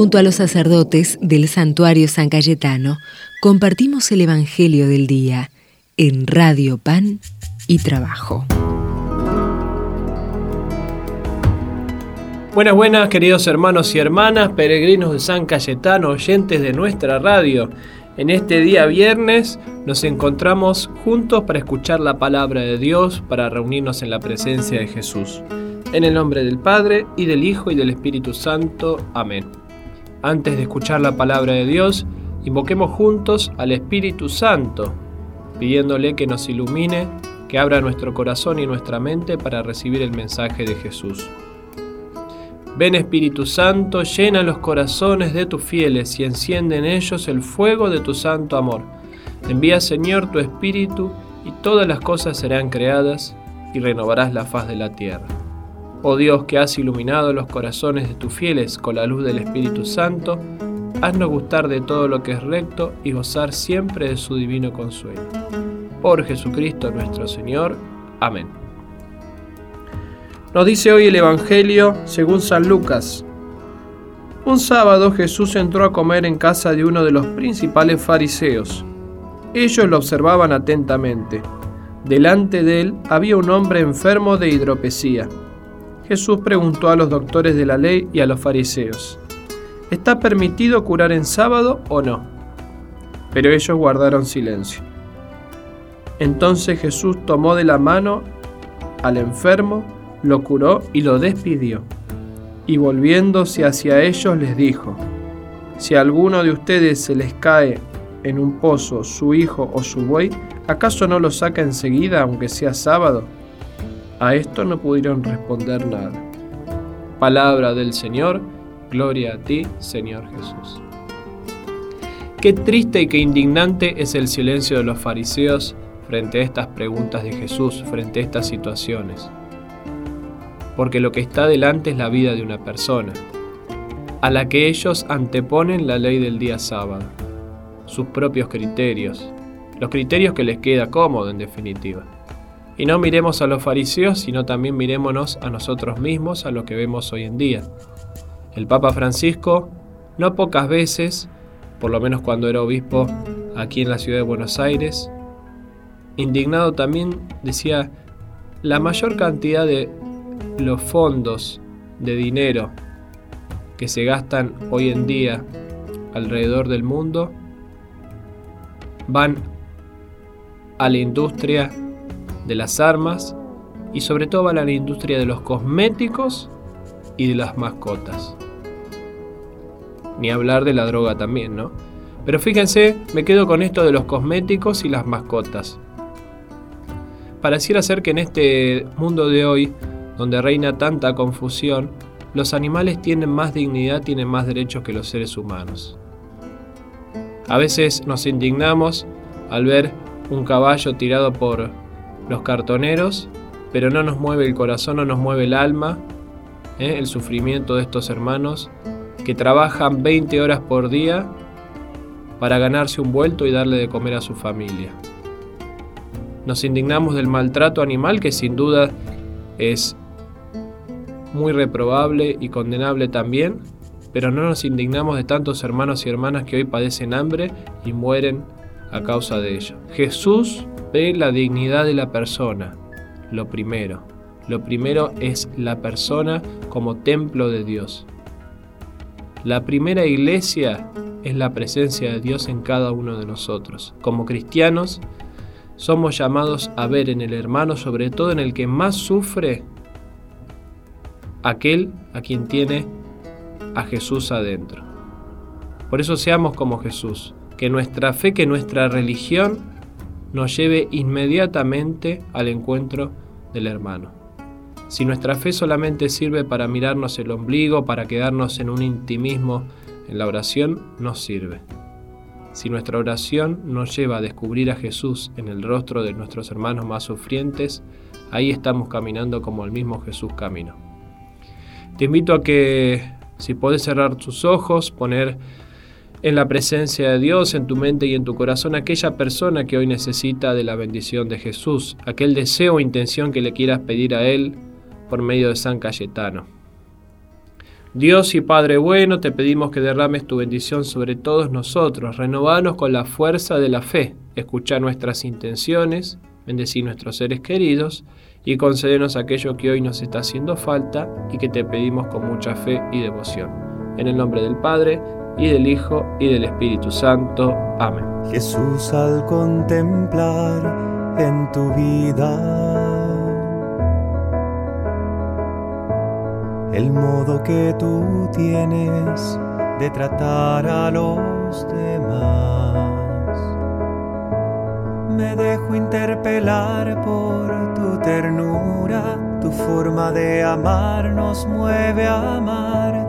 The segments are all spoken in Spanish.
Junto a los sacerdotes del santuario San Cayetano, compartimos el Evangelio del Día en Radio Pan y Trabajo. Buenas, buenas, queridos hermanos y hermanas, peregrinos de San Cayetano, oyentes de nuestra radio. En este día viernes nos encontramos juntos para escuchar la palabra de Dios, para reunirnos en la presencia de Jesús. En el nombre del Padre, y del Hijo, y del Espíritu Santo. Amén. Antes de escuchar la palabra de Dios, invoquemos juntos al Espíritu Santo, pidiéndole que nos ilumine, que abra nuestro corazón y nuestra mente para recibir el mensaje de Jesús. Ven Espíritu Santo, llena los corazones de tus fieles y enciende en ellos el fuego de tu santo amor. Envía Señor tu Espíritu y todas las cosas serán creadas y renovarás la faz de la tierra. Oh Dios que has iluminado los corazones de tus fieles con la luz del Espíritu Santo, haznos gustar de todo lo que es recto y gozar siempre de su divino consuelo. Por Jesucristo nuestro Señor. Amén. Nos dice hoy el Evangelio según San Lucas. Un sábado Jesús entró a comer en casa de uno de los principales fariseos. Ellos lo observaban atentamente. Delante de él había un hombre enfermo de hidropesía. Jesús preguntó a los doctores de la ley y a los fariseos, ¿está permitido curar en sábado o no? Pero ellos guardaron silencio. Entonces Jesús tomó de la mano al enfermo, lo curó y lo despidió. Y volviéndose hacia ellos les dijo, si a alguno de ustedes se les cae en un pozo su hijo o su buey, ¿acaso no lo saca enseguida aunque sea sábado? A esto no pudieron responder nada. Palabra del Señor, gloria a ti, Señor Jesús. Qué triste y qué indignante es el silencio de los fariseos frente a estas preguntas de Jesús, frente a estas situaciones porque lo que está delante es la vida de una persona, a la que ellos anteponen la ley del día sábado, sus propios criterios, los criterios que les queda cómodo en definitiva. Y no miremos a los fariseos, sino también mirémonos a nosotros mismos, a lo que vemos hoy en día. El Papa Francisco, no pocas veces, por lo menos cuando era obispo aquí en la ciudad de Buenos Aires, indignado también decía, la mayor cantidad de los fondos de dinero que se gastan hoy en día alrededor del mundo van a la industria de las armas y sobre todo a la industria de los cosméticos y de las mascotas. Ni hablar de la droga también, ¿no? Pero fíjense, me quedo con esto de los cosméticos y las mascotas. Pareciera ser que en este mundo de hoy donde reina tanta confusión, los animales tienen más dignidad, tienen más derechos que los seres humanos. A veces nos indignamos al ver un caballo tirado por los cartoneros, pero no nos mueve el corazón, no nos mueve el alma, ¿eh? el sufrimiento de estos hermanos que trabajan 20 horas por día para ganarse un vuelto y darle de comer a su familia. Nos indignamos del maltrato animal que sin duda es muy reprobable y condenable también, pero no nos indignamos de tantos hermanos y hermanas que hoy padecen hambre y mueren a causa de ello. Jesús ve la dignidad de la persona, lo primero. Lo primero es la persona como templo de Dios. La primera iglesia es la presencia de Dios en cada uno de nosotros. Como cristianos, somos llamados a ver en el hermano, sobre todo en el que más sufre, aquel a quien tiene a Jesús adentro. Por eso seamos como Jesús, que nuestra fe, que nuestra religión nos lleve inmediatamente al encuentro del hermano. Si nuestra fe solamente sirve para mirarnos el ombligo, para quedarnos en un intimismo en la oración, no sirve. Si nuestra oración nos lleva a descubrir a Jesús en el rostro de nuestros hermanos más sufrientes, ahí estamos caminando como el mismo Jesús caminó. Te invito a que si puedes cerrar tus ojos, poner en la presencia de Dios, en tu mente y en tu corazón, aquella persona que hoy necesita de la bendición de Jesús, aquel deseo o intención que le quieras pedir a Él por medio de San Cayetano. Dios y Padre bueno, te pedimos que derrames tu bendición sobre todos nosotros, renovanos con la fuerza de la fe, escucha nuestras intenciones, bendecir nuestros seres queridos y concedernos aquello que hoy nos está haciendo falta y que te pedimos con mucha fe y devoción. En el nombre del Padre, y del Hijo, y del Espíritu Santo. Amén. Jesús, al contemplar en tu vida el modo que tú tienes de tratar a los demás. Me dejo interpelar por tu ternura, tu forma de amar nos mueve a amar.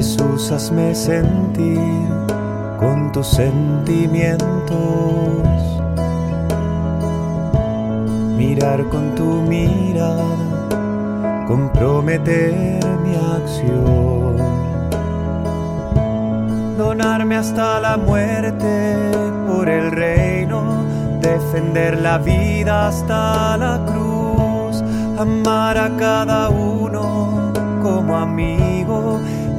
Jesús, hazme sentir con tus sentimientos. Mirar con tu mirada, comprometer mi acción, donarme hasta la muerte por el reino, defender la vida hasta la cruz, amar a cada uno como amigo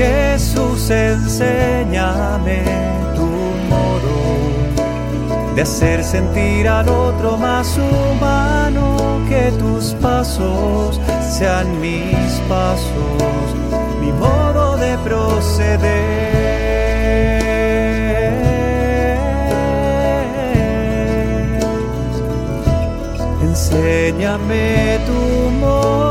Jesús, enséñame tu modo de hacer sentir al otro más humano, que tus pasos sean mis pasos, mi modo de proceder. Enséñame tu modo.